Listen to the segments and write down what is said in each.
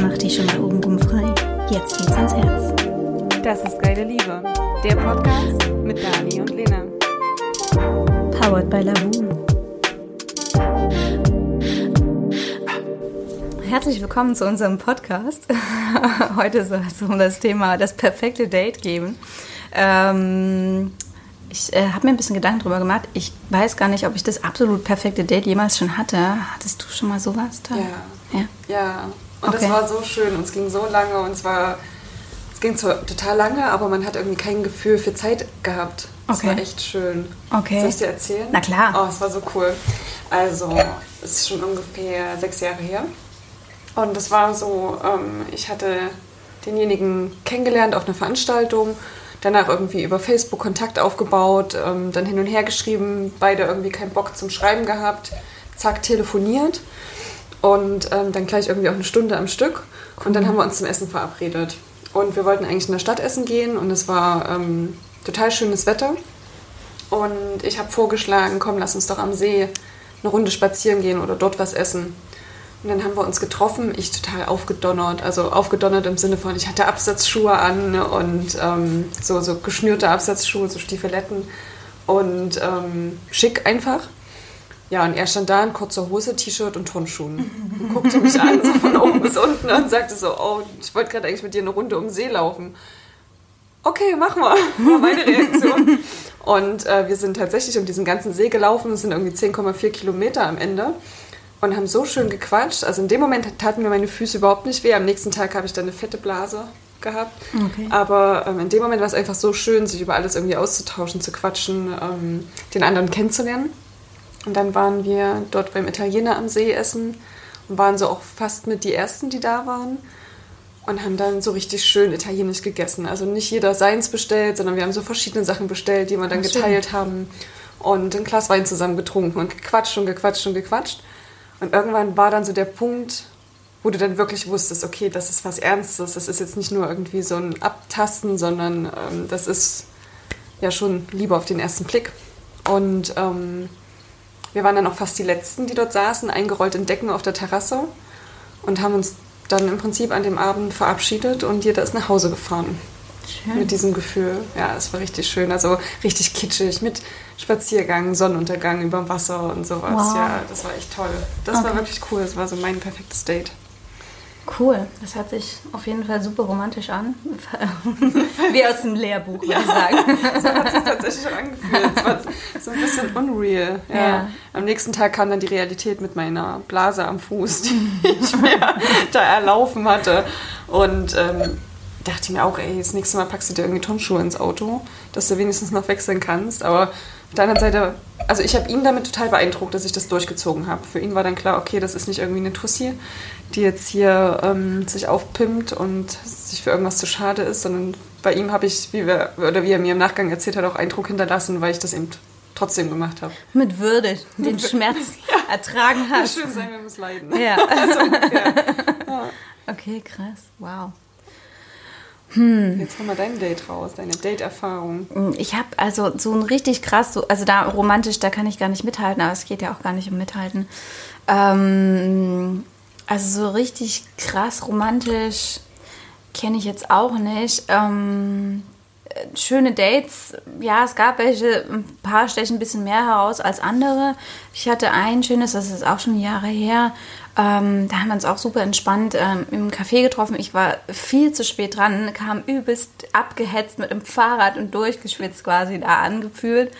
Mach dich schon mal obenrum frei. Jetzt geht's ans Herz. Das ist Geile Liebe, der Podcast mit Dani und Lena. Powered by Lavu. Herzlich willkommen zu unserem Podcast. Heute soll es um das Thema das perfekte Date geben. Ähm, ich äh, habe mir ein bisschen Gedanken drüber gemacht. Ich weiß gar nicht, ob ich das absolut perfekte Date jemals schon hatte. Hattest du schon mal sowas? Da? Ja. Ja. Ja. Und Okay. es war so schön und es ging so lange und es war. Es ging zwar total lange, aber man hat irgendwie kein Gefühl für Zeit gehabt. Es Okay. war echt schön. Okay. Soll ich dir erzählen? Na klar. Oh, es war so cool. Also, es ist schon ungefähr sechs Jahre her. Und es war so, ähm, ich hatte denjenigen kennengelernt auf einer Veranstaltung, danach irgendwie über Facebook Kontakt aufgebaut, ähm, dann hin und her geschrieben, beide irgendwie keinen Bock zum Schreiben gehabt, zack, telefoniert und ähm, dann gleich irgendwie auch eine Stunde am Stück. Und dann haben wir uns zum Essen verabredet. Und wir wollten eigentlich in der Stadt essen gehen und es war ähm, total schönes Wetter. Und ich habe vorgeschlagen, komm, lass uns doch am See eine Runde spazieren gehen oder dort was essen. Und dann haben wir uns getroffen, ich total aufgedonnert, also aufgedonnert im Sinne von, ich hatte Absatzschuhe an und ähm, so, so geschnürte Absatzschuhe, so Stiefeletten und ähm, schick einfach. Ja, und er stand da in kurzer Hose, T-Shirt und Turnschuhen und guckte mich an, so von oben bis unten und sagte so, oh, ich wollte gerade eigentlich mit dir eine Runde um den See laufen. Okay, machen wir, war meine Reaktion. Und äh, wir sind tatsächlich um diesen ganzen See gelaufen, es sind irgendwie 10,4 Kilometer am Ende und haben so schön gequatscht. Also in dem Moment taten mir meine Füße überhaupt nicht weh. Am nächsten Tag habe ich dann eine fette Blase gehabt. Okay. Aber ähm, in dem Moment war es einfach so schön, sich über alles irgendwie auszutauschen, zu quatschen, ähm, den anderen kennenzulernen. Und dann waren wir dort beim Italiener am See essen und waren so auch fast mit die Ersten, die da waren. Und haben dann so richtig schön italienisch gegessen. Also nicht jeder seins bestellt, sondern wir haben so verschiedene Sachen bestellt, die wir dann Ach, schön. geteilt haben. Und ein Glas Wein zusammen getrunken und gequatscht und gequatscht und gequatscht. Und irgendwann war dann so der Punkt, wo du dann wirklich wusstest, okay, das ist was Ernstes. Das ist jetzt nicht nur irgendwie so ein Abtasten, sondern ähm, das ist ja schon Liebe auf den ersten Blick. Und ähm, wir waren dann auch fast die Letzten, die dort saßen, eingerollt in Decken auf der Terrasse und haben uns dann im Prinzip an dem Abend verabschiedet und jeder ist nach Hause gefahren. Schön. Mit diesem Gefühl. Ja, es war richtig schön. Also richtig kitschig mit Spaziergang, Sonnenuntergang über dem Wasser und sowas. Wow. Ja, das war echt toll. Das war Okay. wirklich cool. Das war so mein perfektes Date. Cool. Das hört sich auf jeden Fall super romantisch an. Wie aus dem Lehrbuch, würde ich sagen. So hat sich tatsächlich auch angefühlt. Es war so ein bisschen unreal. Ja. Ja. Am nächsten Tag kam dann die Realität mit meiner Blase am Fuß, die ich mir da erlaufen hatte. Und ähm, dachte mir auch, ey, das nächste Mal packst du dir irgendwie Turnschuhe ins Auto, dass du wenigstens noch wechseln kannst. Aber auf der anderen Seite, also ich habe ihn damit total beeindruckt, dass ich das durchgezogen habe. Für ihn war dann klar, okay, das ist nicht irgendwie eine Tussi, die jetzt hier ähm, sich aufpimpt und sich für irgendwas zu schade ist, sondern bei ihm habe ich, wie, wir, oder wie er mir im Nachgang erzählt hat, auch Eindruck hinterlassen, weil ich das eben trotzdem gemacht habe. Mit Würde den Schmerz ertragen hast. Schön sein, wir müssen leiden. Ja. So ungefähr. Okay, krass. Wow. Jetzt hol mal dein Date raus, deine Date-Erfahrung. Ich habe also so ein richtig krass, so, also da romantisch, da kann ich gar nicht mithalten, aber es geht ja auch gar nicht um mithalten. Ähm, also so richtig krass romantisch kenne ich jetzt auch nicht. Ähm, äh, schöne Dates, ja, es gab welche, ein paar stechen ein bisschen mehr heraus als andere. Ich hatte ein schönes, das ist auch schon Jahre her. Ähm, da haben wir uns auch super entspannt ähm, im Café getroffen. Ich war viel zu spät dran, kam übelst abgehetzt mit dem Fahrrad und durchgeschwitzt quasi da angefühlt.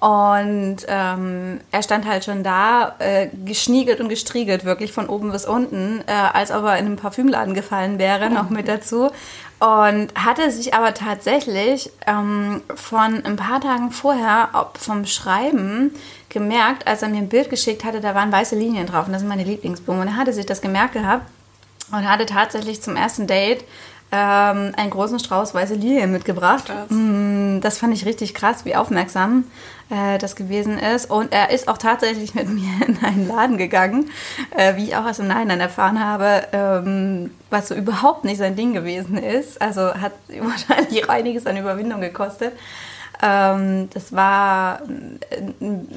Und ähm, er stand halt schon da, äh, geschniegelt und gestriegelt, wirklich von oben bis unten, äh, als ob er in einem Parfümladen gefallen wäre, noch mit dazu. Und hatte sich aber tatsächlich ähm, von ein paar Tagen vorher ob vom Schreiben gemerkt, als er mir ein Bild geschickt hatte, da waren weiße Linien drauf und das sind meine Lieblingsblumen. Und er hatte sich das gemerkt gehabt und hatte tatsächlich zum ersten Date ähm, einen großen Strauß weiße Lilien mitgebracht. Krass. Mm, Das fand ich richtig krass, wie aufmerksam äh, das gewesen ist. Und er ist auch tatsächlich mit mir in einen Laden gegangen, äh, wie ich auch erst im Nachhinein erfahren habe, ähm, was so überhaupt nicht sein Ding gewesen ist. Also hat wahrscheinlich auch einiges an Überwindung gekostet. Ähm, das war ein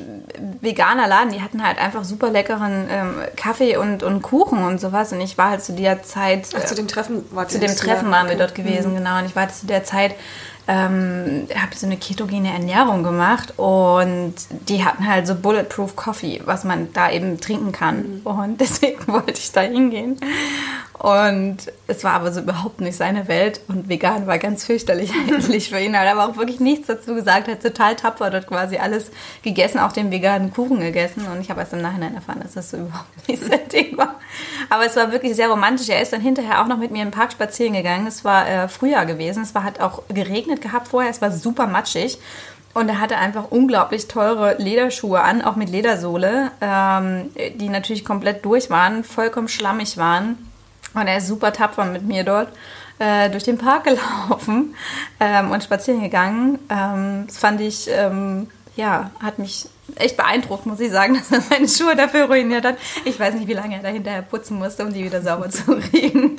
veganer Laden. Die hatten halt einfach super leckeren ähm, Kaffee und, und Kuchen und sowas. Und ich war halt zu der Zeit. Ach, zu dem Treffen war Zu dem Treffen waren wir dort gewesen, mhm. genau. Und ich war zu der Zeit ähm, habe so eine ketogene Ernährung gemacht und die hatten halt so Bulletproof Coffee, was man da eben trinken kann. Mhm. Und deswegen wollte ich da hingehen. Und es war aber so überhaupt nicht seine Welt und vegan war ganz fürchterlich eigentlich für ihn. Er hat aber auch wirklich nichts dazu gesagt, er hat total tapfer dort quasi alles gegessen, auch den veganen Kuchen gegessen. Und ich habe erst im Nachhinein erfahren, dass das so überhaupt nicht sein Ding war. Aber es war wirklich sehr romantisch. Er ist dann hinterher auch noch mit mir im Park spazieren gegangen. Es war äh, Frühjahr gewesen. Es war, hat auch geregnet gehabt vorher. Es war super matschig. Und er hatte einfach unglaublich teure Lederschuhe an, auch mit Ledersohle, ähm, die natürlich komplett durch waren, vollkommen schlammig waren. Und er ist super tapfer mit mir dort äh, durch den Park gelaufen ähm, und spazieren gegangen. Ähm, das fand ich, ähm, ja, hat mich echt beeindruckt, muss ich sagen, dass er seine Schuhe dafür ruiniert hat. Ich weiß nicht, wie lange er da hinterher putzen musste, um die wieder sauber zu kriegen.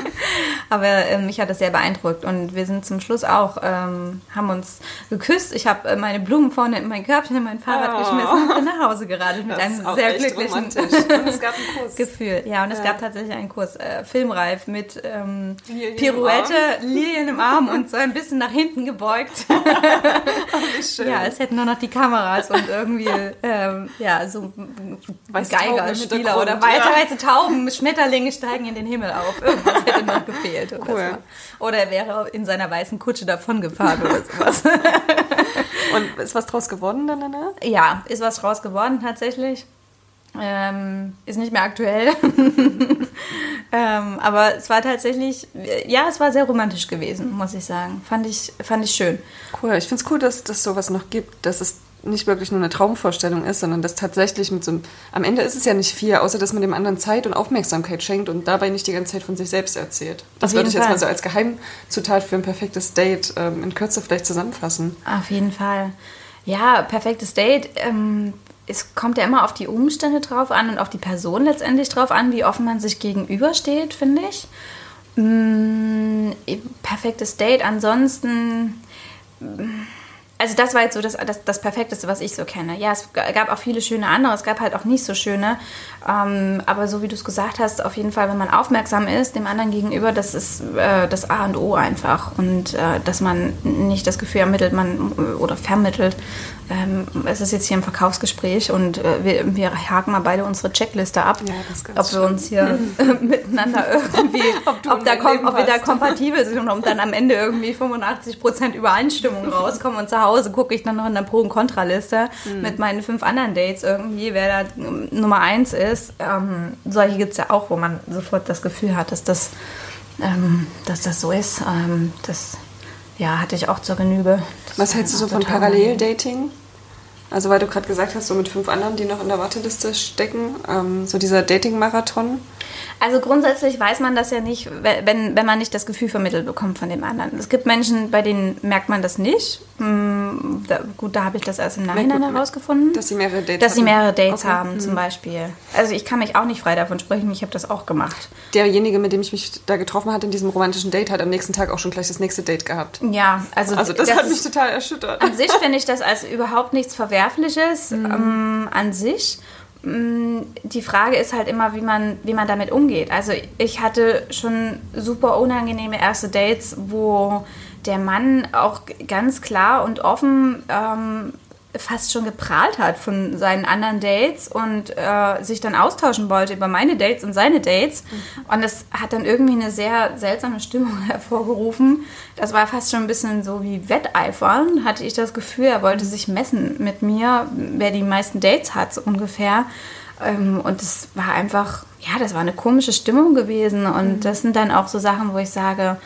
Aber ähm, mich hat das sehr beeindruckt. Und wir sind zum Schluss auch, ähm, haben uns geküsst. Ich habe äh, meine Blumen vorne in mein Körbchen in mein Fahrrad oh. geschmissen und bin nach Hause geradelt mit einem sehr glücklichen und es gab einen Kurs. Gefühl. Ja, und es ja. gab tatsächlich einen Kurs, äh, filmreif mit ähm, Pirouette, Lilien im Arm und so ein bisschen nach hinten gebeugt. oh, ja, es hätten nur noch die Kameras und irgendwie ähm, ja, so Geigerspieler oder weiter ja. weiße Tauben, Schmetterlinge steigen in den Himmel auf. Irgendwas hätte noch gefehlt. Oder, cool. so. oder er wäre in seiner weißen Kutsche davon gefahren oder sowas. Und ist was draus geworden dann danach? Ja, ist was draus geworden tatsächlich. Ähm, ist nicht mehr aktuell. ähm, aber es war tatsächlich, ja, es war sehr romantisch gewesen, muss ich sagen. Fand ich, fand ich schön. Cool. Ich finde es cool, dass es sowas noch gibt, dass es nicht wirklich nur eine Traumvorstellung ist, sondern dass tatsächlich mit so einem, am Ende ist es ja nicht viel, außer dass man dem anderen Zeit und Aufmerksamkeit schenkt und dabei nicht die ganze Zeit von sich selbst erzählt. Das würde ich jetzt mal so als Geheimzutat für ein perfektes Date ähm, in Kürze vielleicht zusammenfassen. Auf jeden Fall. Ja, perfektes Date. Ähm, es kommt ja immer auf die Umstände drauf an und auf die Person letztendlich drauf an, wie offen man sich gegenübersteht, finde ich. Mm, perfektes Date. Ansonsten also das war jetzt so das, das, das Perfekteste, was ich so kenne. Ja, es gab auch viele schöne andere, es gab halt auch nicht so schöne. Ähm, aber so wie du es gesagt hast, auf jeden Fall, wenn man aufmerksam ist, dem anderen gegenüber, das ist äh, das A und O einfach. Und äh, dass man nicht das Gefühl ermittelt, man oder vermittelt, ähm, es ist jetzt hier ein Verkaufsgespräch und äh, wir, wir, haken mal beide unsere Checkliste ab, ja, ob wir uns hier miteinander irgendwie, ob, ob, da ob wir da kompatibel sind und ob dann am Ende irgendwie 85% Übereinstimmung rauskommen und zu Hause gucke ich dann noch in der Pro- und Kontraliste mhm. mit meinen fünf anderen Dates irgendwie, wer da Nummer eins ist. Ähm, solche gibt es ja auch, wo man sofort das Gefühl hat, dass das, ähm, dass das so ist. Ähm, das ja, hatte ich auch zur Genüge. Das Was hältst du so von Paralleldating? Also weil du gerade gesagt hast, so mit fünf anderen, die noch in der Warteliste stecken, ähm, so dieser Dating-Marathon. Also grundsätzlich weiß man das ja nicht, wenn, wenn man nicht das Gefühl vermittelt bekommt von dem anderen. Es gibt Menschen, bei denen merkt man das nicht. Hm, da, gut, da habe ich das erst im Nachhinein herausgefunden. Dass sie mehrere Dates, dass sie mehrere Dates okay. haben, mhm. zum Beispiel. Also ich kann mich auch nicht frei davon sprechen, ich habe das auch gemacht. Derjenige, mit dem ich mich da getroffen hatte in diesem romantischen Date, hat am nächsten Tag auch schon gleich das nächste Date gehabt. Ja, also, also das, das hat mich total erschüttert. An sich finde ich das als überhaupt nichts Verwerfliches mhm. ähm, an sich. Die Frage ist halt immer, wie man, wie man damit umgeht. Also ich hatte schon super unangenehme erste Dates, wo der Mann auch ganz klar und offen ähm, fast schon geprahlt hat von seinen anderen Dates und äh, sich dann austauschen wollte über meine Dates und seine Dates. Mhm. Und das hat dann irgendwie eine sehr seltsame Stimmung hervorgerufen. Das war fast schon ein bisschen so wie Wetteifern, hatte ich das Gefühl. Er wollte sich messen mit mir, wer die meisten Dates hat, so ungefähr. Ähm, und das war einfach, ja, das war eine komische Stimmung gewesen. Und mhm. das sind dann auch so Sachen, wo ich sage,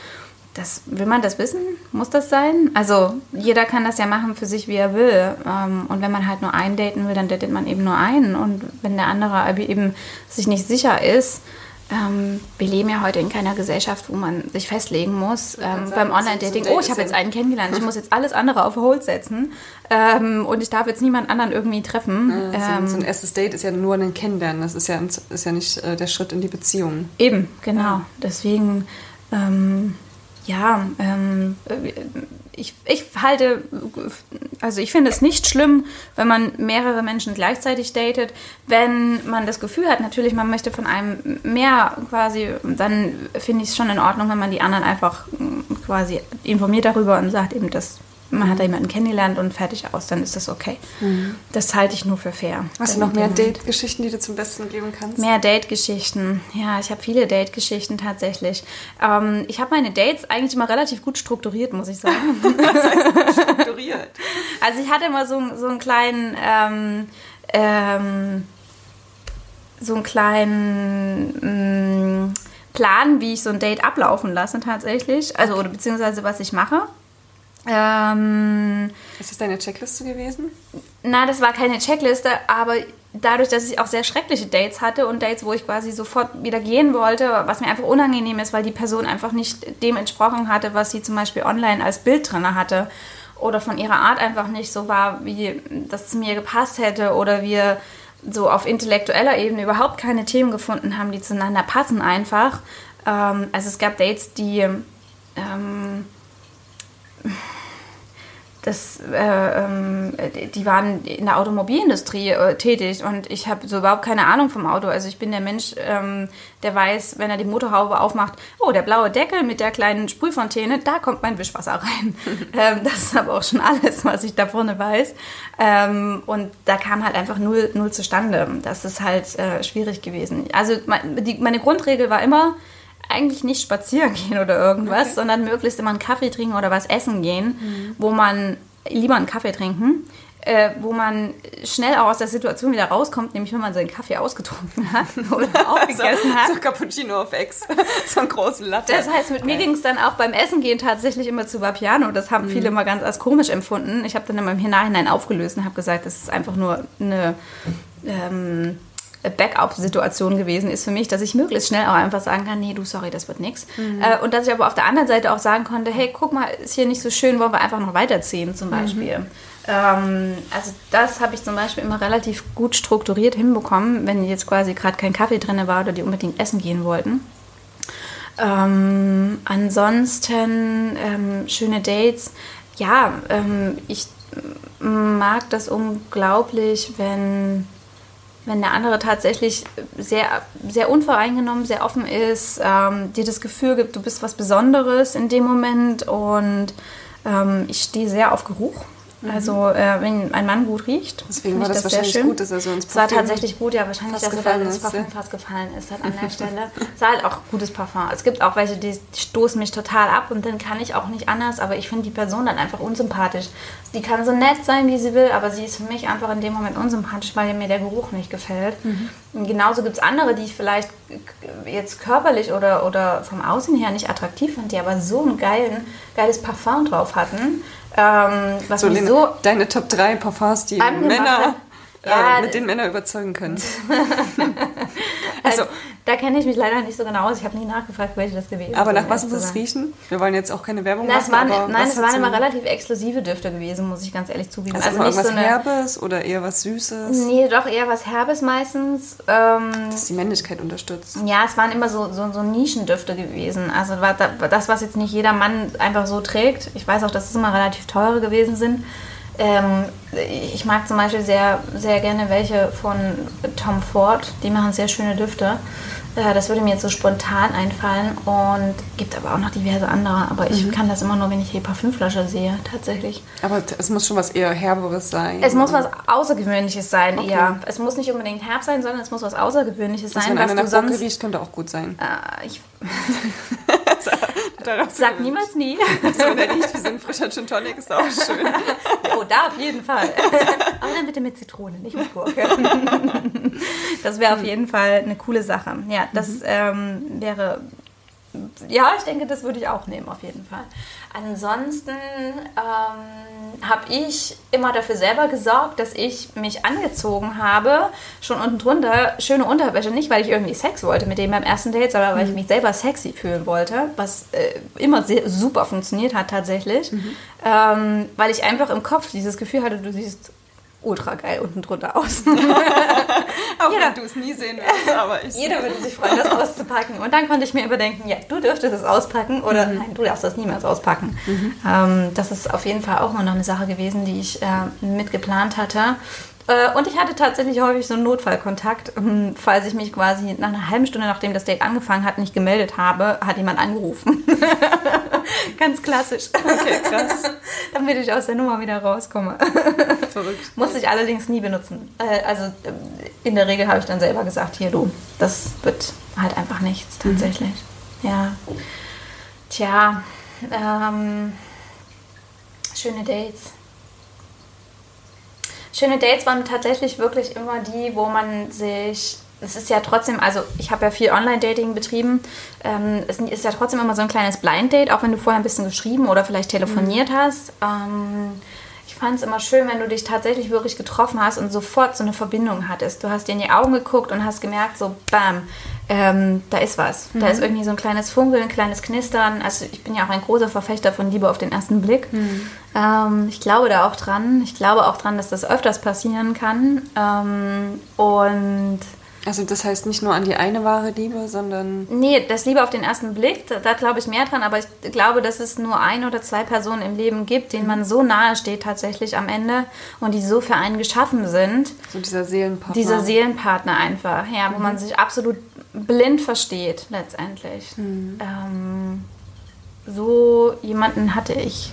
das, will man das wissen? Muss das sein? Also jeder kann das ja machen für sich, wie er will. Ähm, und wenn man halt nur einen daten will, dann datet man eben nur einen. Und wenn der andere eben sich nicht sicher ist, ähm, wir leben ja heute in keiner Gesellschaft, wo man sich festlegen muss. Ähm, beim Online-Dating, oh, ich habe jetzt einen kennengelernt, ich muss jetzt alles andere auf Hold setzen ähm, und ich darf jetzt niemand anderen irgendwie treffen. Ja, so, so, ein ähm, erstes Date ist ja nur ein Kennenlernen, das ist ja, ist ja nicht äh, der Schritt in die Beziehung. Eben, genau. Ja. Deswegen ähm, ja, ähm, ich, ich halte, also ich finde es nicht schlimm, wenn man mehrere Menschen gleichzeitig datet. Wenn man das Gefühl hat, natürlich, man möchte von einem mehr quasi, dann finde ich es schon in Ordnung, wenn man die anderen einfach quasi informiert darüber und sagt eben, das man hat da jemanden kennengelernt und fertig aus, dann ist das okay. Mhm. Das halte ich nur für fair. Hast du noch mehr Date-Geschichten, die du zum Besten geben kannst? Mehr Date-Geschichten. Ja, ich habe viele Date-Geschichten tatsächlich. Ähm, ich habe meine Dates eigentlich immer relativ gut strukturiert, muss ich sagen. Was heißt strukturiert? Also ich hatte immer so, so einen kleinen... Ähm, ähm, so einen kleinen mm, Plan, wie ich so ein Date ablaufen lasse tatsächlich. Also, oder beziehungsweise was ich mache. Ähm, ist das deine Checkliste gewesen? Na, das war keine Checkliste, aber dadurch, dass ich auch sehr schreckliche Dates hatte und Dates, wo ich quasi sofort wieder gehen wollte, was mir einfach unangenehm ist, weil die Person einfach nicht dem entsprochen hatte, was sie zum Beispiel online als Bild drin hatte oder von ihrer Art einfach nicht so war, wie das zu mir gepasst hätte oder wir so auf intellektueller Ebene überhaupt keine Themen gefunden haben, die zueinander passen einfach. Ähm, also es gab Dates, die ähm, das, äh, ähm, die waren in der Automobilindustrie äh, tätig und ich habe so überhaupt keine Ahnung vom Auto. Also ich bin der Mensch, ähm, der weiß, wenn er die Motorhaube aufmacht, oh, der blaue Deckel mit der kleinen Sprühfontäne, da kommt mein Wischwasser rein. ähm, das ist aber auch schon alles, was ich da vorne weiß. Ähm, und da kam halt einfach null, null zustande. Das ist halt äh, schwierig gewesen. Also meine Grundregel war immer, eigentlich nicht spazieren gehen oder irgendwas, okay. sondern möglichst immer einen Kaffee trinken oder was essen gehen, mhm. wo man lieber einen Kaffee trinken, äh, wo man schnell auch aus der Situation wieder rauskommt, nämlich wenn man seinen Kaffee ausgetrunken hat oder aufgegessen so, hat. So Cappuccino auf Ex, so einen großen Latte. Das heißt, mit okay. mir ging es dann auch beim Essen gehen tatsächlich immer zu Vapiano. Das haben mhm. viele immer ganz als komisch empfunden. Ich habe dann immer im Nachhinein aufgelöst und habe gesagt, das ist einfach nur eine... Ähm, Backup-Situation gewesen ist für mich, dass ich möglichst schnell auch einfach sagen kann, nee, du, sorry, das wird nichts. Mhm. Äh, und dass ich aber auf der anderen Seite auch sagen konnte, hey, guck mal, ist hier nicht so schön, wollen wir einfach noch weiterziehen zum Beispiel. Mhm. Ähm, also das habe ich zum Beispiel immer relativ gut strukturiert hinbekommen, wenn jetzt quasi gerade kein Kaffee drin war oder die unbedingt essen gehen wollten. Ähm, ansonsten ähm, schöne Dates. Ja, ähm, ich mag das unglaublich, wenn wenn der andere tatsächlich sehr, sehr unvoreingenommen, sehr offen ist, ähm, dir das Gefühl gibt, du bist was Besonderes in dem Moment und ähm, ich stehe sehr auf Geruch. Mhm. Also äh, wenn ein Mann gut riecht, deswegen war das, das wahrscheinlich gut, dass er so ins Parfum Es war tatsächlich gut, ja wahrscheinlich, dass er dann ins Parfum ja. fast gefallen ist halt an der Stelle. Es war halt auch gutes Parfum. Es gibt auch welche, die stoßen mich total ab und dann kann ich auch nicht anders, aber ich finde die Person dann einfach unsympathisch. Die kann so nett sein, wie sie will, aber sie ist für mich einfach in dem Moment unsympathisch, weil mir der Geruch nicht gefällt. Mhm. Und genauso gibt es andere, die ich vielleicht jetzt körperlich oder, oder vom Aussehen her nicht attraktiv fand, die aber so ein geilen, geiles Parfum drauf hatten ähm, was so, Lena, so deine Top 3 Parfums, die Männer, äh, ja, mit denen Männer überzeugen können. also, da kenne ich mich leider nicht so genau aus. Ich habe nie nachgefragt, welche das gewesen ist. Aber nach was muss es riechen? Wir wollen jetzt auch keine Werbung na, machen. Waren, nein, es waren immer relativ exklusive Düfte gewesen, muss ich ganz ehrlich zugeben. Also, also nicht so eine, Herbes oder eher was Süßes? Nee, doch eher was Herbes meistens. Ähm, das die Männlichkeit unterstützt. Ja, es waren immer so, so, so Nischendüfte gewesen. Also das, was jetzt nicht jeder Mann einfach so trägt. Ich weiß auch, dass es immer relativ teure gewesen sind. Ähm, ich mag zum Beispiel sehr, sehr gerne welche von Tom Ford. Die machen sehr schöne Düfte. Äh, das würde mir jetzt so spontan einfallen und gibt aber auch noch diverse andere. Aber ich mhm. kann das immer nur, wenn ich die Parfümflasche sehe, tatsächlich. Aber es muss schon was eher Herberes sein. Es muss was Außergewöhnliches sein, okay. eher. Es muss nicht unbedingt herb sein, sondern es muss was Außergewöhnliches sein. Wenn was einer nach sonst... riecht, könnte auch gut sein. Äh, ich Sag niemals nie. So, wenn wie so ein frischer Gin Tonic, ist auch schön. oh, da auf jeden Fall. Aber dann bitte mit Zitrone, nicht mit Gurke. Das wäre auf jeden Fall eine coole Sache. Ja, das mhm. ähm, wäre ja, ich denke, das würde ich auch nehmen, auf jeden Fall. Ansonsten ähm, habe ich immer dafür selber gesorgt, dass ich mich angezogen habe, schon unten drunter, schöne Unterwäsche, nicht weil ich irgendwie Sex wollte mit dem beim ersten Date, sondern weil mhm. ich mich selber sexy fühlen wollte, was äh, immer sehr, super funktioniert hat tatsächlich, mhm. ähm, weil ich einfach im Kopf dieses Gefühl hatte, du siehst ultra geil unten drunter aus. Auch jeder, wenn du es nie sehen wirst, aber ich. Jeder würde sich freuen, das auszupacken. Und dann konnte ich mir überdenken, ja, du dürftest es auspacken oder mhm. nein, du darfst das niemals auspacken. Mhm. Ähm, das ist auf jeden Fall auch noch eine Sache gewesen, die ich äh, mitgeplant hatte. Äh, und ich hatte tatsächlich häufig so einen Notfallkontakt. Ähm, falls ich mich quasi nach einer halben Stunde, nachdem das Date angefangen hat, nicht gemeldet habe, hat jemand angerufen. Ganz klassisch. Okay, krass. Damit ich aus der Nummer wieder rauskomme. Verrückt. Musste ich allerdings nie benutzen. Äh, also äh, in der Regel habe ich dann selber gesagt, hier du, das wird halt einfach nichts mhm. tatsächlich. Mhm. Ja. Tja, ähm, schöne Dates. Schöne Dates waren tatsächlich wirklich immer die, wo man sich es ist ja trotzdem, also ich habe ja viel Online-Dating betrieben. Ähm, es ist ja trotzdem immer so ein kleines Blind-Date, auch wenn du vorher ein bisschen geschrieben oder vielleicht telefoniert mhm. hast. Ähm, fand es immer schön, wenn du dich tatsächlich wirklich getroffen hast und sofort so eine Verbindung hattest. Du hast dir in die Augen geguckt und hast gemerkt, so bam, ähm, da ist was. Mhm. Da ist irgendwie so ein kleines Funkeln, ein kleines Knistern. Also ich bin ja auch ein großer Verfechter von Liebe auf den ersten Blick. Mhm. Ähm, ich glaube da auch dran. Ich glaube auch dran, dass das öfters passieren kann. Ähm, und also das heißt nicht nur an die eine wahre Liebe, sondern... Nee, das Liebe auf den ersten Blick, da, da glaube ich mehr dran, aber ich glaube, dass es nur ein oder zwei Personen im Leben gibt, denen man so nahe steht tatsächlich am Ende und die so für einen geschaffen sind. So dieser Seelenpartner. Dieser Seelenpartner einfach, ja, wo mhm. man sich absolut blind versteht letztendlich. Mhm. Ähm, so jemanden hatte ich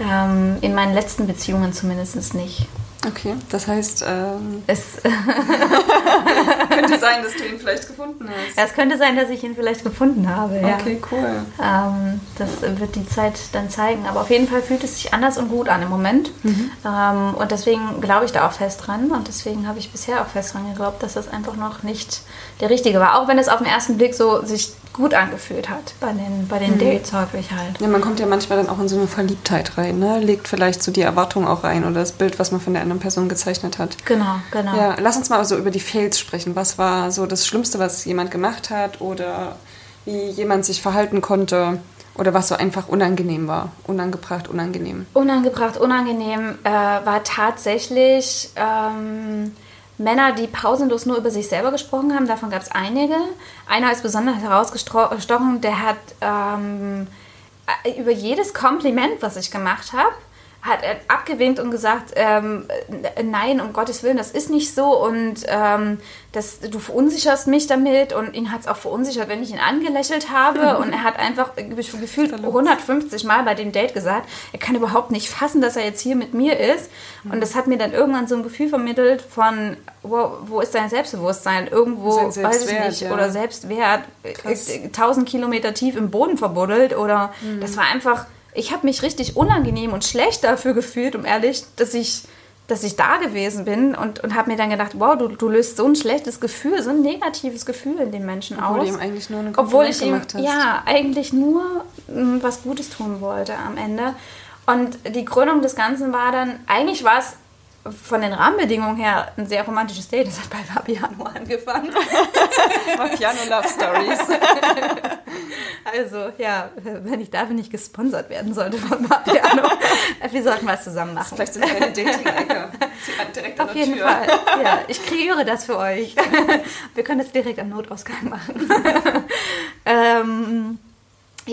ähm, in meinen letzten Beziehungen zumindest nicht. Okay, das heißt, ähm, es könnte sein, dass du ihn vielleicht gefunden hast. Ja, es könnte sein, dass ich ihn vielleicht gefunden habe. Ja. Okay, cool. Ähm, das wird die Zeit dann zeigen. Aber auf jeden Fall fühlt es sich anders und gut an im Moment. Mhm. Ähm, und deswegen glaube ich da auch fest dran. Und deswegen habe ich bisher auch fest dran geglaubt, dass das einfach noch nicht der richtige war. Auch wenn es auf den ersten Blick so sich gut angefühlt hat bei den, bei den mhm. Dates häufig halt. Ja, man kommt ja manchmal dann auch in so eine Verliebtheit rein, ne? Legt vielleicht so die Erwartung auch rein oder das Bild, was man von der anderen Person gezeichnet hat. Genau, genau. Ja, lass uns mal so über die Fails sprechen. Was war so das Schlimmste, was jemand gemacht hat oder wie jemand sich verhalten konnte? Oder was so einfach unangenehm war? Unangebracht, unangenehm? Unangebracht, unangenehm äh, war tatsächlich ähm, Männer, die pausenlos nur über sich selber gesprochen haben. Davon gab es einige. Einer ist besonders herausgestochen, der hat ähm, über jedes Kompliment, was ich gemacht habe, hat er abgewinkt und gesagt, ähm, nein, um Gottes Willen, das ist nicht so und ähm, das, du verunsicherst mich damit und ihn hat es auch verunsichert, wenn ich ihn angelächelt habe und er hat einfach gefühlt 150 Mal bei dem Date gesagt, er kann überhaupt nicht fassen, dass er jetzt hier mit mir ist und das hat mir dann irgendwann so ein Gefühl vermittelt von, wo, wo ist dein Selbstbewusstsein? Irgendwo, weiß ich nicht, ja. oder Selbstwert, Krass. 1000 Kilometer tief im Boden verbuddelt oder mhm. das war einfach ich habe mich richtig unangenehm und schlecht dafür gefühlt, um ehrlich, dass ich, dass ich da gewesen bin und, und habe mir dann gedacht, wow, du, du löst so ein schlechtes Gefühl, so ein negatives Gefühl in den Menschen Obwohl aus. Obwohl ihm eigentlich nur eine Obwohl ich ihm, ja, eigentlich nur mm, was Gutes tun wollte am Ende. Und die Krönung des Ganzen war dann, eigentlich war es von den Rahmenbedingungen her ein sehr romantisches Date. Das hat bei Fabiano angefangen. Fabiano Love Stories. also, ja, wenn ich dafür nicht gesponsert werden sollte von Fabiano, wir sollten was zusammen machen. Vielleicht sind wir eine Dating-Ecke. Direkt an Auf jeden Tür. Fall. Ja, ich kreiere das für euch. Wir können das direkt am Notausgang machen.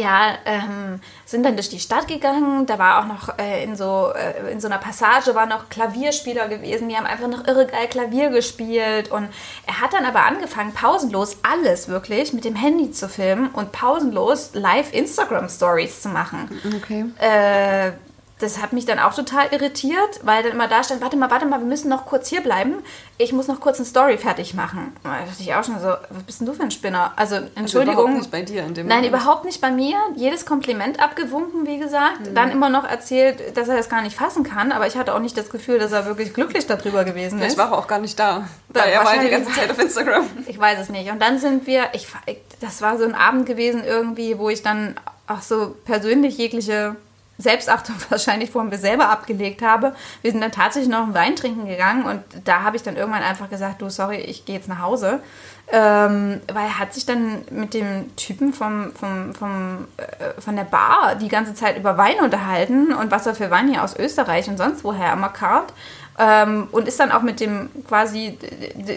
Ja, ähm, sind dann durch die Stadt gegangen. Da war auch noch äh, in, so, äh, in so einer Passage war noch Klavierspieler gewesen. Die haben einfach noch irre geil Klavier gespielt. Und er hat dann aber angefangen, pausenlos alles wirklich mit dem Handy zu filmen und pausenlos live Instagram-Stories zu machen. Okay. Äh, das hat mich dann auch total irritiert, weil dann immer da stand, warte mal, warte mal, wir müssen noch kurz hier bleiben. Ich muss noch kurz eine Story fertig machen. Da dachte ich auch schon so, was bist denn du für ein Spinner? Also, Entschuldigung. Also überhaupt nicht bei dir in dem Nein, Moment. überhaupt nicht bei mir. Jedes Kompliment abgewunken, wie gesagt. Mhm. Dann immer noch erzählt, dass er das gar nicht fassen kann. Aber ich hatte auch nicht das Gefühl, dass er wirklich glücklich darüber gewesen ist. Ich war auch gar nicht da. Weil er war die ganze Zeit auf Instagram. Ich weiß es nicht. Und dann sind wir, ich, das war so ein Abend gewesen irgendwie, wo ich dann auch so persönlich jegliche Selbstachtung wahrscheinlich vor mir selber abgelegt habe. Wir sind dann tatsächlich noch einen Wein trinken gegangen und da habe ich dann irgendwann einfach gesagt, du, sorry, ich gehe jetzt nach Hause. Ähm, weil er hat sich dann mit dem Typen vom, vom, vom, äh, von der Bar die ganze Zeit über Wein unterhalten und was er für Wein hier aus Österreich und sonst woher immer karrt. Ähm, und ist dann auch mit dem quasi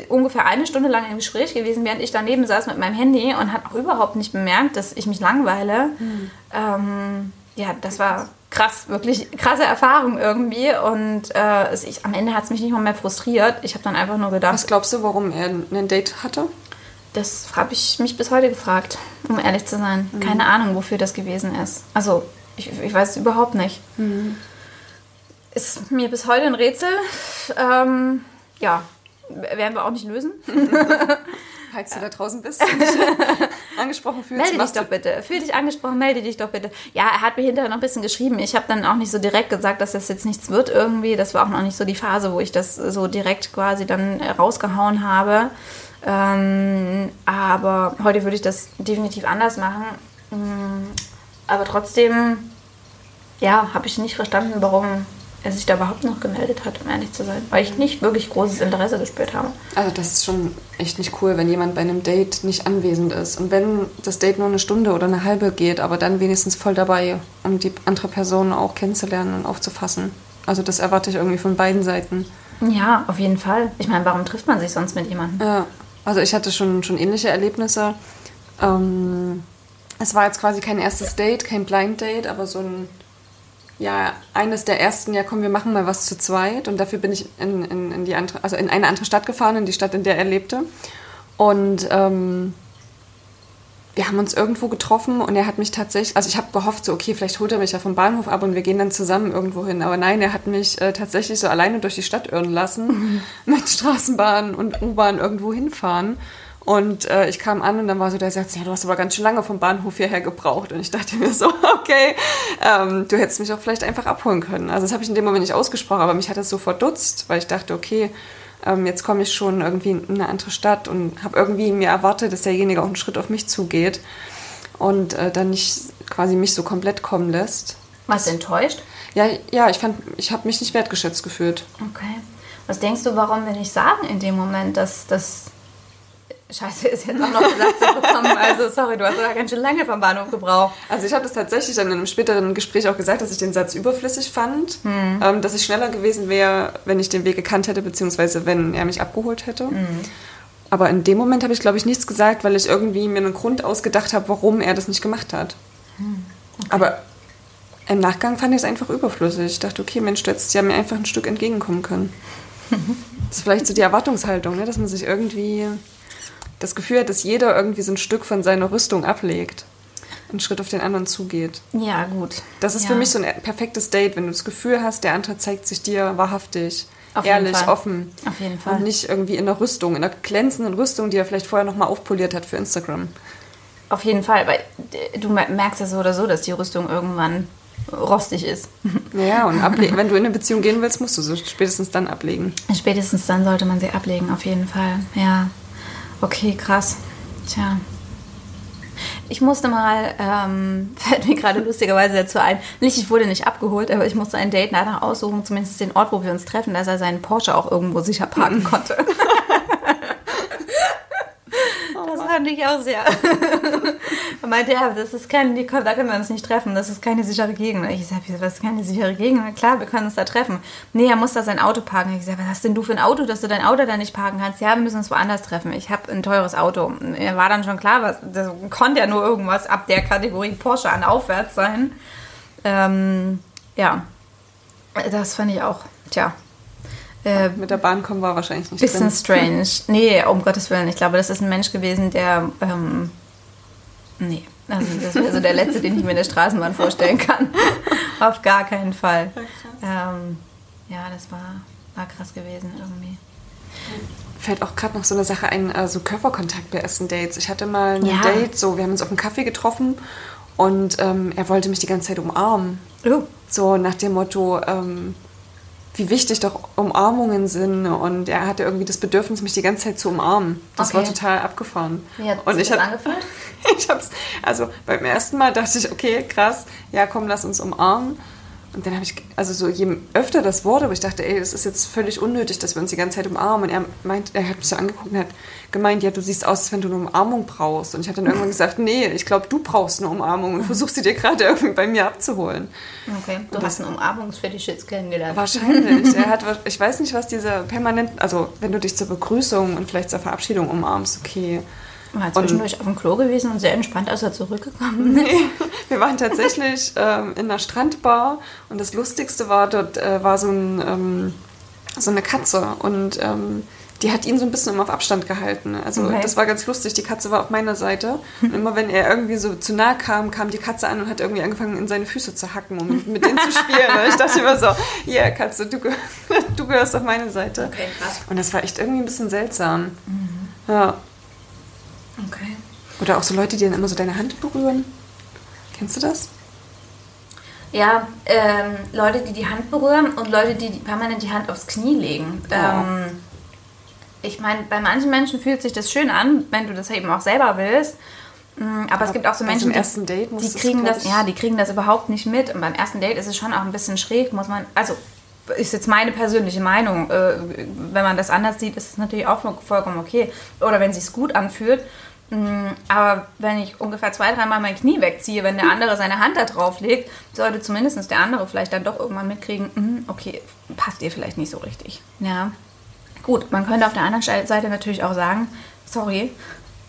ungefähr eine Stunde lang im Gespräch gewesen, während ich daneben saß mit meinem Handy und hat auch überhaupt nicht bemerkt, dass ich mich langweile. Mhm. Ähm, ja, das war krass, wirklich krasse Erfahrung irgendwie. Und äh, ich, am Ende hat es mich nicht mal mehr frustriert. Ich habe dann einfach nur gedacht. Was glaubst du, warum er ein Date hatte? Das habe ich mich bis heute gefragt, um ehrlich zu sein. Mhm. Keine Ahnung, wofür das gewesen ist. Also, ich, ich weiß es überhaupt nicht. Mhm. Ist mir bis heute ein Rätsel. Ähm, ja, werden wir auch nicht lösen. Falls du da draußen bist und dich angesprochen fühlst. Melde dich doch bitte. Fühl dich angesprochen, melde dich doch bitte. Ja, er hat mir hinterher noch ein bisschen geschrieben. Ich habe dann auch nicht so direkt gesagt, dass das jetzt nichts wird irgendwie. Das war auch noch nicht so die Phase, wo ich das so direkt quasi dann rausgehauen habe. Ähm, aber heute würde ich das definitiv anders machen. Mm, aber trotzdem, ja, habe ich nicht verstanden, warum er sich da überhaupt noch gemeldet hat, um ehrlich zu sein. Weil ich nicht wirklich großes Interesse gespürt habe. Also das ist schon echt nicht cool, wenn jemand bei einem Date nicht anwesend ist. Und wenn das Date nur eine Stunde oder eine halbe geht, aber dann wenigstens voll dabei, um die andere Person auch kennenzulernen und aufzufassen. Also das erwarte ich irgendwie von beiden Seiten. Ja, auf jeden Fall. Ich meine, warum trifft man sich sonst mit jemandem? Ja. Also ich hatte schon, schon ähnliche Erlebnisse. Ähm, es war jetzt quasi kein erstes Date, kein Blind Date, aber so ein, ja, eines der ersten, ja komm, wir machen mal was zu zweit. Und dafür bin ich in, in, in die andere, also in eine andere Stadt gefahren, in die Stadt, in der er lebte. Und ähm, wir haben uns irgendwo getroffen und er hat mich tatsächlich, also ich habe gehofft, so okay, vielleicht holt er mich ja vom Bahnhof ab und wir gehen dann zusammen irgendwo hin. Aber nein, er hat mich äh, tatsächlich so alleine durch die Stadt irren lassen, mhm. mit Straßenbahn und U-Bahn irgendwo hinfahren. Und äh, ich kam an und dann war so der Satz, ja, du hast aber ganz schön lange vom Bahnhof hierher gebraucht. Und ich dachte mir so, okay, ähm, du hättest mich auch vielleicht einfach abholen können. Also das habe ich in dem Moment nicht ausgesprochen, aber mich hat das so verdutzt, weil ich dachte, okay, ähm, jetzt komme ich schon irgendwie in eine andere Stadt und habe irgendwie mir erwartet, dass derjenige auch einen Schritt auf mich zugeht und äh, dann nicht quasi mich so komplett kommen lässt. Was enttäuscht? Ja, ja, ich fand, ich habe mich nicht wertgeschätzt gefühlt. Okay. Was denkst du, warum wir nicht sagen in dem Moment, dass, dass Scheiße, ist jetzt auch noch gesagt zu bekommen. Also, sorry, du hast da ganz schön lange vom Bahnhof gebraucht. Also, ich habe das tatsächlich dann in einem späteren Gespräch auch gesagt, dass ich den Satz überflüssig fand. Hm. Ähm, dass ich schneller gewesen wäre, wenn ich den Weg gekannt hätte, beziehungsweise wenn er mich abgeholt hätte. Hm. Aber in dem Moment habe ich, glaube ich, nichts gesagt, weil ich irgendwie mir einen Grund ausgedacht habe, warum er das nicht gemacht hat. Hm. Okay. Aber im Nachgang fand ich es einfach überflüssig. Ich dachte, okay, Mensch, du hättest ja mir einfach ein Stück entgegenkommen können. das ist vielleicht so die Erwartungshaltung, ne? dass man sich irgendwie das Gefühl hat, dass jeder irgendwie so ein Stück von seiner Rüstung ablegt. Einen Schritt auf den anderen zugeht. Ja, gut. Das ist ja. für mich so ein perfektes Date, wenn du das Gefühl hast, der andere zeigt sich dir wahrhaftig, auf ehrlich, offen. Auf jeden Fall. Und nicht irgendwie in der Rüstung, in der glänzenden Rüstung, die er vielleicht vorher nochmal aufpoliert hat für Instagram. Auf jeden Fall, weil du merkst ja so oder so, dass die Rüstung irgendwann rostig ist. Ja, und wenn du in eine Beziehung gehen willst, musst du sie spätestens dann ablegen. Spätestens dann sollte man sie ablegen, auf jeden Fall. Ja. Okay, krass. Tja. Ich musste mal, ähm, fällt mir gerade lustigerweise dazu ein, nicht, ich wurde nicht abgeholt, aber ich musste ein Date nachher aussuchen, zumindest den Ort, wo wir uns treffen, dass er seinen Porsche auch irgendwo sicher parken konnte. das fand ich auch sehr. Er meinte, ja, das ist kein, da können wir uns nicht treffen, das ist keine sichere Gegend. Ich sage, das ist keine sichere Gegend? Klar, wir können uns da treffen. Nee, er muss da sein Auto parken. Ich sage, was hast denn du für ein Auto, dass du dein Auto da nicht parken kannst? Ja, wir müssen uns woanders treffen. Ich habe ein teures Auto. Er war dann schon klar, was, das konnte ja nur irgendwas ab der Kategorie Porsche an aufwärts sein. Ähm, ja, das fand ich auch, tja, äh, mit der Bahn kommen war wahrscheinlich nicht Bisschen drin. strange. Nee, um Gottes Willen. Ich glaube, das ist ein Mensch gewesen, der ähm, Nee, also das wäre so der letzte, den ich mir in der Straßenbahn vorstellen kann. Auf gar keinen Fall. Ähm, ja, das war, war krass gewesen irgendwie. Fällt auch gerade noch so eine Sache ein, also Körperkontakt bei ersten Dates. Ich hatte mal ein ja. Date, so wir haben uns auf dem Kaffee getroffen und ähm, er wollte mich die ganze Zeit umarmen. Oh. So nach dem Motto, ähm, wie wichtig doch Umarmungen sind. Und er hatte irgendwie das Bedürfnis, mich die ganze Zeit zu umarmen. Das Okay. war total abgefahren. Wie hat und ich das hab- angefühlt? ich hab's, also beim ersten Mal dachte ich, okay, krass, ja komm, lass uns umarmen. Und dann habe ich, also so je öfter das wurde, aber ich dachte, ey, das ist jetzt völlig unnötig, dass wir uns die ganze Zeit umarmen. Und er meint, er hat mich so angeguckt und hat gemeint, ja, du siehst aus, als wenn du eine Umarmung brauchst. Und ich habe dann irgendwann gesagt, nee, ich glaube, du brauchst eine Umarmung und versuchst sie dir gerade irgendwie bei mir abzuholen. Okay, du hast einen Umarmungsfetisch jetzt kennengelernt. Wahrscheinlich. er hat, ich weiß nicht, was diese permanent, also wenn du dich zur Begrüßung und vielleicht zur Verabschiedung umarmst, okay. War zwischendurch auf dem Klo gewesen und sehr entspannt, als er zurückgekommen ist. Nee, wir waren tatsächlich ähm, in einer Strandbar und das Lustigste war, dort äh, war so, ein, ähm, so eine Katze und ähm, die hat ihn so ein bisschen immer auf Abstand gehalten. Also Okay. das war ganz lustig. Die Katze war auf meiner Seite und immer wenn er irgendwie so zu nah kam, kam die Katze an und hat irgendwie angefangen, in seine Füße zu hacken, um mit denen zu spielen. Ich dachte immer so, ja yeah, Katze, du, geh- du gehörst auf meine Seite. Okay, krass. Und das war echt irgendwie ein bisschen seltsam. Ja. Oder auch so Leute, die dann immer so deine Hand berühren. Kennst du das? Ja, ähm, Leute, die die Hand berühren und Leute, die permanent die Hand aufs Knie legen. Ähm, ich meine, bei manchen Menschen fühlt sich das schön an, wenn du das eben auch selber willst. Mm, Aber, es gibt auch so Menschen, die, die kriegen das, ja, die kriegen das überhaupt nicht mit. Und beim ersten Date ist es schon auch ein bisschen schräg, muss man, also ist jetzt meine persönliche Meinung. Äh, wenn man das anders sieht, ist es natürlich auch vollkommen okay. Oder wenn es sich gut anfühlt. Mm, Aber wenn ich ungefähr zwei, dreimal mein Knie wegziehe, wenn der andere seine Hand da drauf legt, sollte zumindest der andere vielleicht dann doch irgendwann mitkriegen, mm, okay, passt dir vielleicht nicht so richtig. Ja. Gut, man könnte auf der anderen Seite natürlich auch sagen, sorry,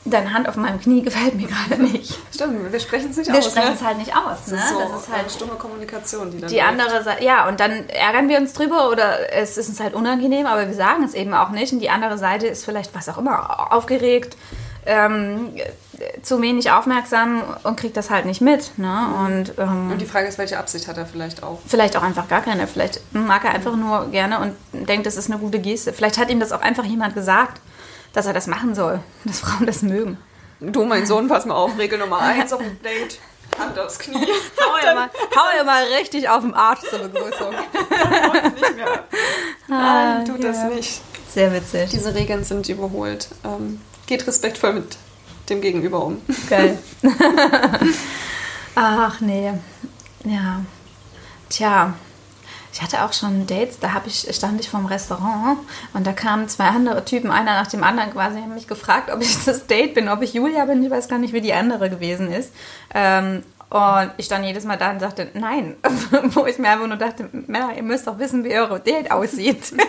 deine Hand auf meinem Knie gefällt mir gerade nicht. Stimmt, wir sprechen es nicht Wir aus. sprechen ne? es halt nicht aus. Das Ne? ist, so, Das ist halt stumme Kommunikation, die dann die andere Seite, ja, und dann ärgern wir uns drüber oder es ist uns halt unangenehm, aber wir sagen es eben auch nicht. Und die andere Seite ist vielleicht, was auch immer, aufgeregt, ähm, zu wenig aufmerksam und kriegt das halt nicht mit. Ne? Und ähm, Und die Frage ist, welche Absicht hat er vielleicht auch? vielleicht auch einfach gar keine. Vielleicht mag er einfach nur gerne und denkt, das ist eine gute Geste. Vielleicht hat ihm das auch einfach jemand gesagt, dass er das machen soll, dass Frauen das mögen. Du, mein Sohn, pass mal auf, Regel Nummer eins auf dem Date. Hand aufs Knie. Hau ihr mal, hau ihr mal richtig auf den Arsch zur Begrüßung. nicht mehr. Nein, tu das ja. nicht. Sehr witzig. Diese Regeln sind überholt. Ähm, geht respektvoll mit dem Gegenüber um. Geil. Ach nee. Ja. Tja. Ich hatte auch schon Dates, da ich, stand ich vorm Restaurant und da kamen zwei andere Typen, einer nach dem anderen quasi, haben mich gefragt, ob ich das Date bin, ob ich Julia bin. Ich weiß gar nicht, wie die andere gewesen ist. Ähm, und ich stand jedes Mal da und sagte, nein. Wo ich mir einfach nur dachte, Männer, ihr müsst doch wissen, wie eure Date aussieht.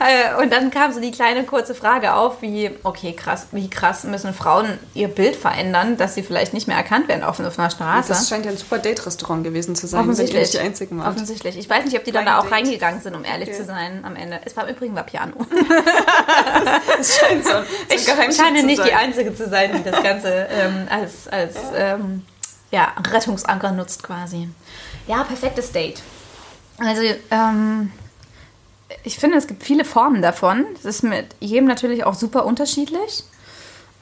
Äh, und dann kam so die kleine kurze Frage auf, wie, okay, krass, wie krass müssen Frauen ihr Bild verändern, dass sie vielleicht nicht mehr erkannt werden auf, auf einer Straße? Das scheint ja ein super Date-Restaurant gewesen zu sein, ihr nicht die Einzigen wart. Offensichtlich. Ich weiß nicht, ob die dann da auch Date. reingegangen sind, um ehrlich Okay. zu sein, am Ende. Es war im Übrigen war Piano. Das scheint so, so Ich scheine nicht die Einzige zu sein, die das Ganze ähm, als, als ähm, ja, Rettungsanker nutzt quasi. Ja, perfektes Date. Also, ähm, ich finde, es gibt viele Formen davon. Das ist mit jedem natürlich auch super unterschiedlich.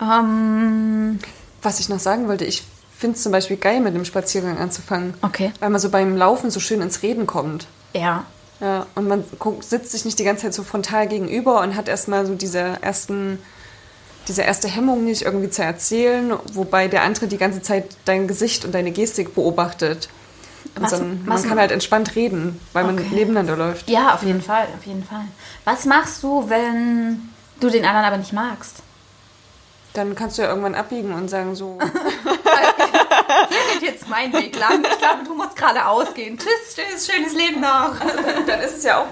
Ähm, Was ich noch sagen wollte, ich finde es zum Beispiel geil, mit dem Spaziergang anzufangen. Okay. Weil man so beim Laufen so schön ins Reden kommt. ja, Ja, und man guckt, sitzt sich nicht die ganze Zeit so frontal gegenüber und hat erstmal so diese ersten, diese erste Hemmung nicht irgendwie zu erzählen, wobei der andere die ganze Zeit dein Gesicht und deine Gestik beobachtet. Und Was- dann, was- man kann halt entspannt reden, weil man Okay. nebeneinander läuft. Ja, auf jeden Fall, auf jeden Fall. Was machst du, wenn du den anderen aber nicht magst? Dann kannst du ja irgendwann abbiegen und sagen so, Hier geht jetzt mein Weg lang. Ich glaube, du musst gerade ausgehen. Tschüss, tschüss, schönes Leben noch. dann ist es ja auch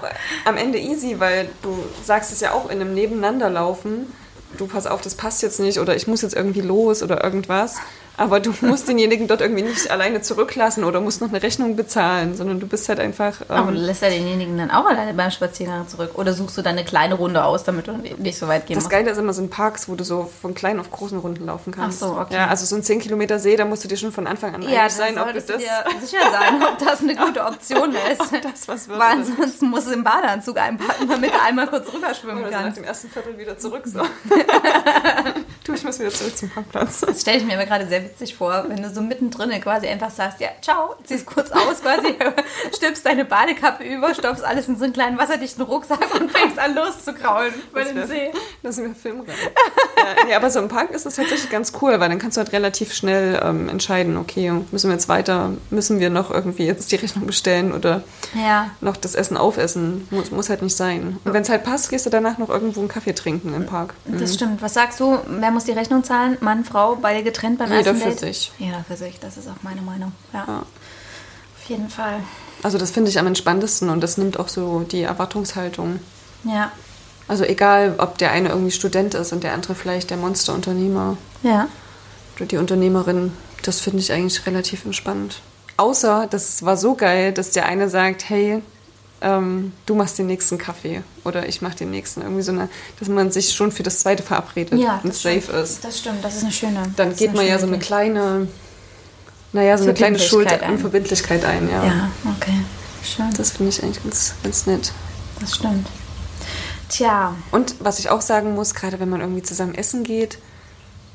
am Ende easy, weil du sagst es ja auch in einem Nebeneinanderlaufen. Du pass auf, das passt jetzt nicht oder ich muss jetzt irgendwie los oder irgendwas. Aber du musst denjenigen dort irgendwie nicht alleine zurücklassen oder musst noch eine Rechnung bezahlen, sondern du bist halt einfach. Aber Ähm, du lässt ja denjenigen dann auch alleine beim Spaziergang zurück. Oder suchst du dann eine kleine Runde aus, damit du nicht so weit gehen das musst? Geile ist immer so in Parks, wo du so von kleinen auf großen Runden laufen kannst. Ach so, okay. Ja, also so ein 10 Kilometer See, da musst du dir schon von Anfang an Ja, sein, ob du das. dir sicher sein, ob das eine gute Option ist. das was wird Weil oder ansonsten musst du im Badeanzug einpacken, damit du einmal kurz rüberschwimmen Oder so nach kannst. dem ersten Viertel wieder zurück. So. Du, ich muss wieder zurück zum Parkplatz. Das stelle ich mir aber gerade sehr witzig vor, wenn du so mittendrin quasi einfach sagst, ja, ciao, ziehst kurz aus quasi, stülpst deine Badekappe über, stopfst alles in so einen kleinen wasserdichten Rucksack und fängst an loszukraulen über den See. Das ist mir Film rein. ja, nee, aber so im Park ist das tatsächlich ganz cool, weil dann kannst du halt relativ schnell ähm, entscheiden, okay, müssen wir jetzt weiter, müssen wir noch irgendwie jetzt die Rechnung bestellen oder Ja. noch das Essen aufessen. Muss, muss halt nicht sein. Und wenn es halt passt, gehst du danach noch irgendwo einen Kaffee trinken im Park. Das stimmt. Was sagst du? Wer muss die Rechnung zahlen? Mann, Frau, beide getrennt beim Jeder ersten für Date? sich. Jeder für sich. Das ist auch meine Meinung. Ja. Ja. Auf jeden Fall. Also das finde ich am entspanntesten und das nimmt auch so die Erwartungshaltung. Ja. Also egal, ob der eine irgendwie Student ist und der andere vielleicht der Monsterunternehmer Ja. oder die Unternehmerin, das finde ich eigentlich relativ entspannt. Außer, das war so geil, dass der eine sagt, hey, ähm, du machst den nächsten Kaffee oder ich mach den nächsten. Irgendwie so eine, dass man sich schon für das zweite verabredet Ja, und das safe stimmt. ist. Das stimmt. Das ist eine schöne. Dann geht man ja so eine Idee. kleine, naja, so eine kleine Schuld und Verbindlichkeit ein, ja. Ja, okay. Schön. Das finde ich eigentlich ganz, ganz nett. Das stimmt. Tja. Und was ich auch sagen muss, gerade wenn man irgendwie zusammen essen geht,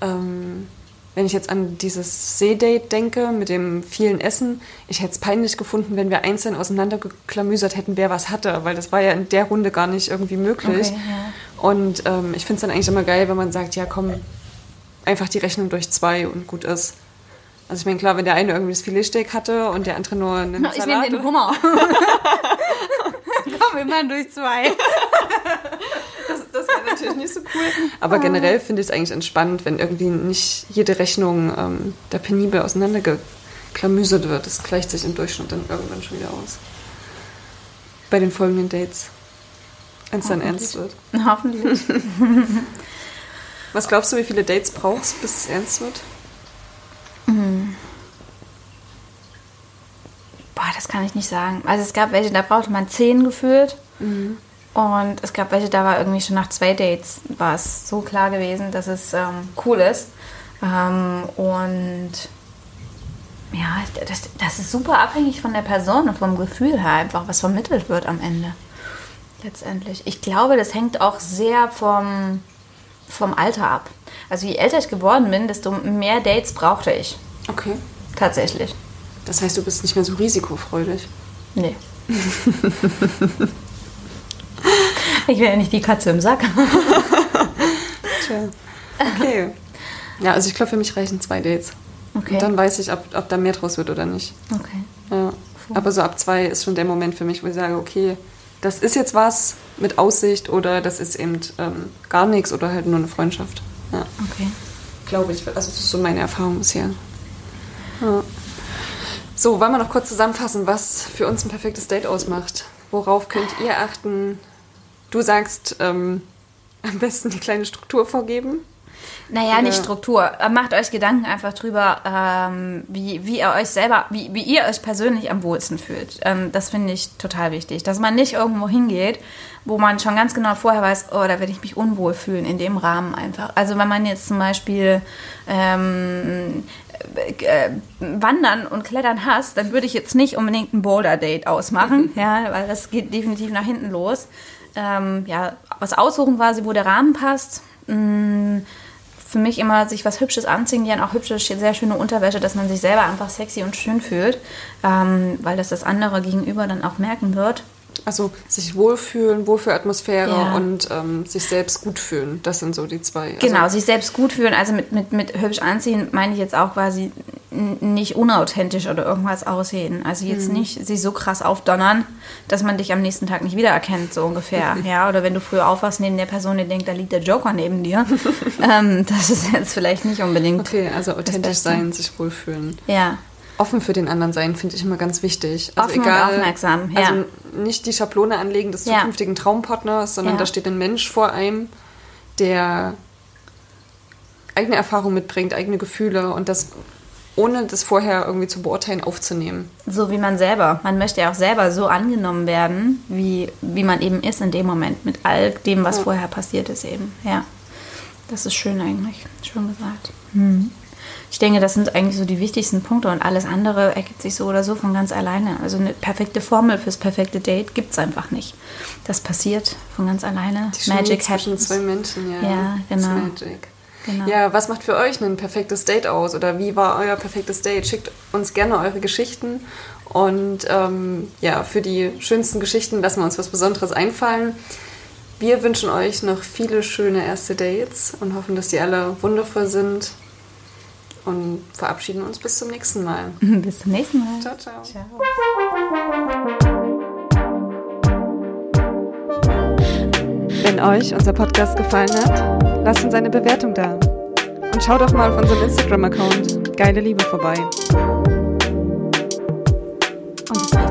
ähm, wenn ich jetzt an dieses Seedate denke mit dem vielen Essen, ich hätte es peinlich gefunden, wenn wir einzeln auseinandergeklamüsert hätten, wer was hatte, weil das war ja in der Runde gar nicht irgendwie möglich. Okay, ja. Und ähm, ich finde es dann eigentlich immer geil, wenn man sagt, ja komm, einfach die Rechnung durch zwei und gut ist. Also ich meine, klar, wenn der eine irgendwie das Filetsteak hatte und der andere nur einen Ich nehme Salat. den Hummer. Komm, wir machen durch zwei. Natürlich nicht so cool. Aber generell finde ich es eigentlich entspannt, wenn irgendwie nicht jede Rechnung ähm, da penibel auseinandergeklamüsert wird. Das gleicht sich im Durchschnitt dann irgendwann schon wieder aus. Bei den folgenden Dates. Wenn es dann ernst wird. Hoffentlich. Was glaubst du, wie viele Dates brauchst, bis es ernst wird? Boah, das kann ich nicht sagen. Also es gab welche, da brauchte man zehn gefühlt. Und es gab welche, da war irgendwie schon nach zwei Dates war es so klar gewesen, dass es ähm, cool ist. Ähm, und ja, das, das ist super abhängig von der Person und vom Gefühl her einfach, was vermittelt wird am Ende. Letztendlich. Ich glaube, das hängt auch sehr vom, vom Alter ab. Also je älter ich geworden bin, desto mehr Dates brauchte ich. Okay. Tatsächlich. Das heißt, du bist nicht mehr so risikofreudig. Nee. ich will ja nicht die Katze im Sack. Tja. Okay. Ja, also ich glaube, für mich reichen zwei Dates. Okay. Und dann weiß ich, ob, ob da mehr draus wird oder nicht. Okay. Ja. Aber so ab zwei ist schon der Moment für mich, wo ich sage, okay, das ist jetzt was mit Aussicht oder das ist eben ähm, gar nichts oder halt nur eine Freundschaft. Ja, Okay. glaube ich. Also das ist so meine Erfahrung bisher. Ja. So, wollen wir noch kurz zusammenfassen, was für uns ein perfektes Date ausmacht? Worauf könnt ihr achten? Du sagst, ähm, am besten die kleine Struktur vorgeben. Naja, nicht Ja. Struktur. Macht euch Gedanken einfach drüber, ähm, wie, wie ihr euch selber, wie, wie ihr euch persönlich am wohlsten fühlt. Ähm, das finde ich total wichtig. Dass man nicht irgendwo hingeht, wo man schon ganz genau vorher weiß, oh, da werde ich mich unwohl fühlen, in dem Rahmen einfach. Also wenn man jetzt zum Beispiel ähm, äh, Wandern und Klettern hasst, dann würde ich jetzt nicht unbedingt ein Boulder-Date ausmachen, ja, weil das geht definitiv nach hinten los. Ähm, ja, was aussuchen quasi, wo der Rahmen passt. Mm, für mich immer sich was Hübsches anziehen, dann auch hübsche, sehr schöne Unterwäsche, dass man sich selber einfach sexy und schön fühlt, ähm, weil das das andere Gegenüber dann auch merken wird. Also sich wohlfühlen, Wohlfühlatmosphäre Ja. und ähm, sich selbst gut fühlen. Das sind so die zwei. Genau, Also, sich selbst gut fühlen. Also mit, mit, mit hübsch anziehen meine ich jetzt auch quasi nicht unauthentisch oder irgendwas aussehen. Also jetzt nicht sich so krass aufdonnern, dass man dich am nächsten Tag nicht wiedererkennt, so ungefähr. ja, oder wenn du früh aufwachst neben der Person, die denkt, da liegt der Joker neben dir. ähm, das ist jetzt vielleicht nicht unbedingt. okay, also authentisch sein, sich wohlfühlen. Ja, Offen für den anderen sein, finde ich immer ganz wichtig. Also Offen und aufmerksam, ja. Also nicht die Schablone anlegen des Ja. zukünftigen Traumpartners, sondern Ja. da steht ein Mensch vor einem, der eigene Erfahrungen mitbringt, eigene Gefühle und das ohne das vorher irgendwie zu beurteilen aufzunehmen. so wie man selber. Man möchte ja auch selber so angenommen werden, wie, wie man eben ist in dem Moment, mit all dem, was vorher passiert ist eben. Ja, das ist schön eigentlich. Schön gesagt. Hm. Ich denke, das sind eigentlich so die wichtigsten Punkte und alles andere ergibt sich so oder so von ganz alleine. Also eine perfekte Formel fürs perfekte Date gibt es einfach nicht. Das passiert von ganz alleine. Die Chemie Magic zwischen happens. zwei Menschen, ja. Ja, genau. Magic. Genau. Ja, was macht für euch ein perfektes Date aus? Oder wie war euer perfektes Date? Schickt uns gerne eure Geschichten. Und ähm, ja, für die schönsten Geschichten lassen wir uns was Besonderes einfallen. Wir wünschen euch noch viele schöne erste Dates und hoffen, dass die alle wundervoll sind. Und verabschieden uns bis zum nächsten Mal. bis zum nächsten Mal. Ciao, ciao. ciao. Wenn euch unser Podcast gefallen hat, lasst uns eine Bewertung da. Und schaut doch mal auf unserem Instagram-Account Geile Liebe vorbei. Und